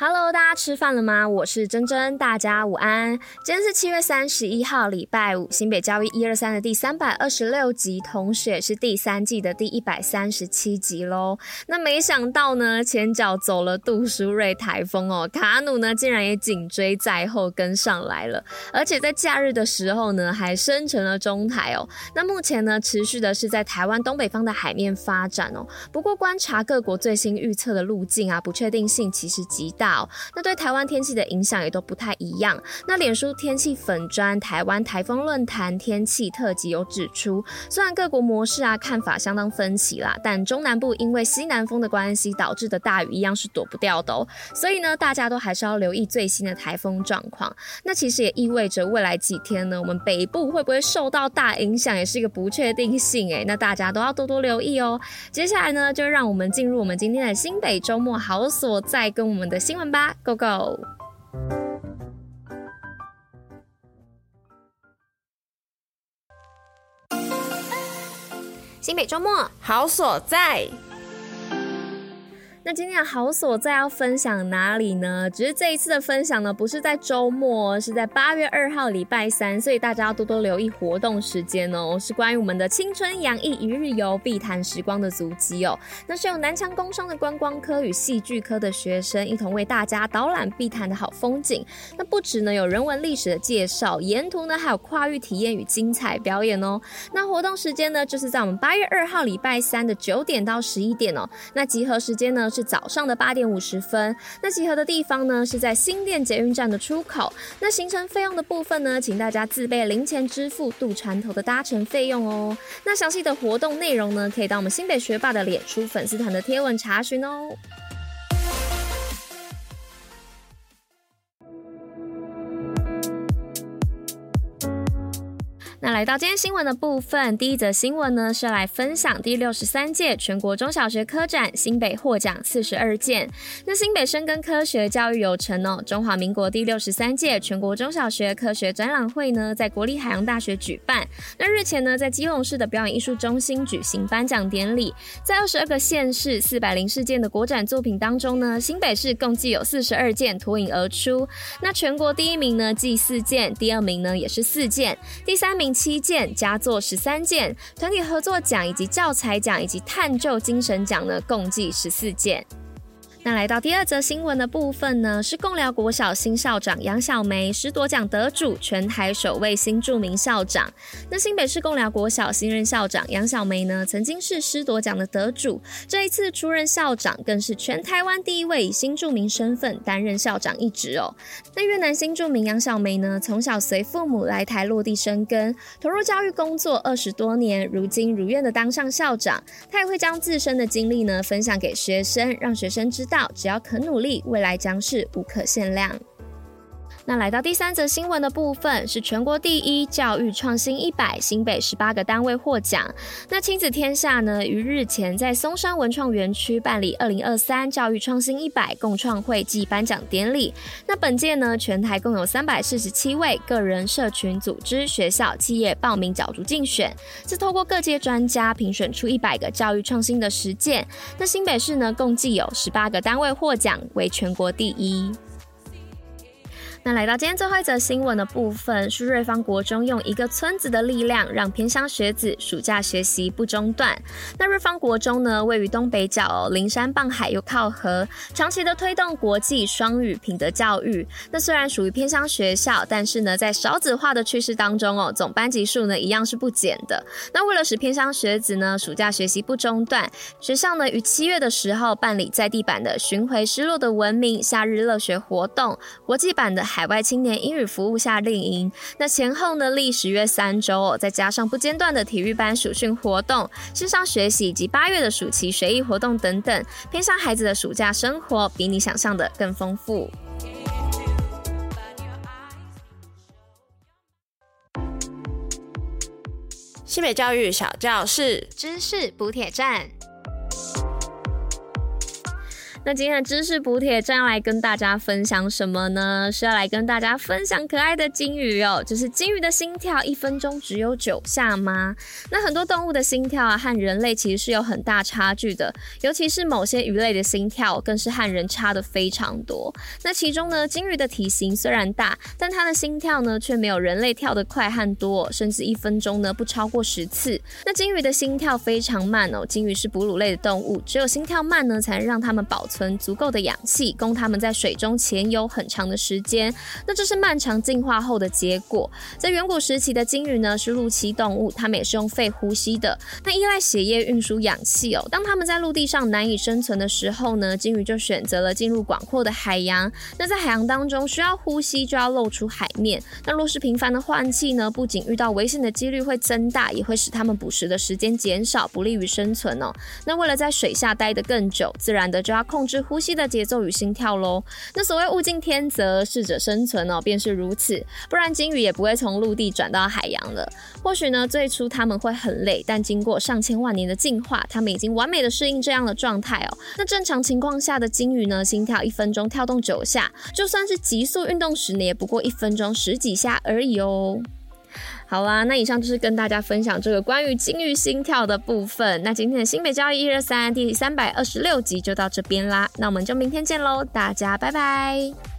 Hello，大家吃饭了吗？我是珍珍，大家午安。今天是七月三十一号，礼拜五，新北教育一二三的第三百二十六集，同时也是第三季的第一百三十七集喽。那没想到呢，前脚走了杜苏芮台风哦，卡努呢竟然也紧追在后跟上来了，而且在假日的时候呢，还生成了中台哦。那目前呢，持续的是在台湾东北方的海面发展哦。不过观察各国最新预测的路径啊，不确定性其实极大。那对台湾天气的影响也都不太一样。那脸书天气粉专台湾台风论坛天气特辑有指出，虽然各国模式啊看法相当分歧啦，但中南部因为西南风的关系导致的大雨一样是躲不掉的哦。所以呢，大家都还是要留意最新的台风状况。那其实也意味着未来几天呢，我们北部会不会受到大影响，也是一个不确定性诶。那大家都要多多留意哦。接下来呢，就让我们进入我们今天的新北周末好所在跟我们的新闻吧，Go Go！新北周末好所在。那今天的好所在要分享哪里呢？只是这一次的分享呢，不是在周末，是在八月二号礼拜三，所以大家要多多留意活动时间哦。是关于我们的青春洋溢一日游碧潭时光的足迹哦。那是由南强工商的观光科与戏剧科的学生一同为大家导览碧潭的好风景。那不止呢有人文历史的介绍，沿途呢还有跨域体验与精彩表演哦。那活动时间呢，就是在我们八月二号礼拜三的九点到十一点哦。那集合时间呢，是早上的八点五十分，那集合的地方呢，是在新店捷运站的出口。那行程费用的部分呢，请大家自备零钱支付渡船头的搭乘费用哦。那详细的活动内容呢，可以到我们新北学霸的脸书粉丝团的贴文查询哦。那来到今天新闻的部分，第一则新闻呢是来分享第六十三届全国中小学科展，新北获奖四十二件。那新北深耕科学教育有成哦，中华民国第六十三届全国中小学科学展览会呢，在国立海洋大学举办。那日前呢，在基隆市的表演艺术中心举行颁奖典礼，在二十二个县市四百零四件的国展作品当中呢，新北市共计有四十二件脱颖而出。那全国第一名呢，计四件，第二名呢也是四件，第三名。七件佳作十三件，团体合作奖以及教材奖以及探究精神奖呢，共计十四件。那来到第二则新闻的部分呢，是共寮国小新校长杨小梅师铎奖得主，全台首位新著名校长。那新北市共寮国小新任校长杨小梅呢，曾经是师铎奖的得主，这一次出任校长，更是全台湾第一位以新著名身份担任校长一职哦。那越南新著名杨小梅呢，从小随父母来台落地生根，投入教育工作二十多年，如今如愿的当上校长。她也会将自身的经历呢，分享给学生，让学生知道。只要肯努力，未来将是无可限量。那来到第三则新闻的部分，是全国第一教育创新一百，新北十八个单位获奖。那亲子天下呢，于日前在松山文创园区办理二零二三教育创新一百共创会暨颁奖典礼。那本届呢，全台共有三百四十七位个人、社群、组织、学校、企业报名角逐竞选，是透过各界专家评选出一百个教育创新的实践。那新北市呢，共计有十八个单位获奖，为全国第一。那来到今天最后一则新闻的部分，是瑞芳国中用一个村子的力量，让偏乡学子暑假学习不中断。那瑞芳国中呢，位于东北角哦，临山傍海又靠河，长期的推动国际双语品德教育。那虽然属于偏乡学校，但是呢，在少子化的趋势当中哦，总班级数呢一样是不减的。那为了使偏乡学子呢暑假学习不中断，学校呢于七月的时候办理在地版的寻回失落的文明夏日乐学活动，国际版的。海外青年英语服务夏令营，那前后呢历时约三周哦，再加上不间断的体育班暑训活动、线上学习以及八月的暑期学艺活动等等，偏乡孩子的暑假生活比你想象的更丰富。西北教育小教室，知识补铁站。那今天的知识补帖将要来跟大家分享什么呢？是要来跟大家分享可爱的金鱼哦，就是金鱼的心跳一分钟只有九下吗？那很多动物的心跳啊，和人类其实是有很大差距的，尤其是某些鱼类的心跳更是和人差的非常多。那其中呢，金鱼的体型虽然大，但它的心跳呢却没有人类跳得快和多，甚至一分钟呢不超过十次。那金鱼的心跳非常慢哦，金鱼是哺乳类的动物，只有心跳慢呢，才能让它们保存存足够的氧气，供它们在水中潜游很长的时间。那这是漫长进化后的结果。在远古时期的鲸鱼呢，是陆栖动物，它们也是用肺呼吸的，那依赖血液运输氧气哦。当它们在陆地上难以生存的时候呢，鲸鱼就选择了进入广阔的海洋。那在海洋当中，需要呼吸就要露出海面。那若是频繁的换气呢，不仅遇到危险的几率会增大，也会使它们捕食的时间减少，不利于生存哦。那为了在水下待得更久，自然的就要控制呼吸的节奏与心跳喽。那所谓物竞天择，适者生存哦，便是如此。不然鲸鱼也不会从陆地转到海洋了。或许呢，最初它们会很累，但经过上千万年的进化，它们已经完美的适应这样的状态哦。那正常情况下的鲸鱼呢，心跳一分钟跳动九下，就算是急速运动时呢，也不过一分钟十几下而已哦。好啦，那以上就是跟大家分享这个关于鲸鱼心跳的部分。那今天的新北交易一二三第三百二十六集就到这边啦，那我们就明天见喽，大家拜拜。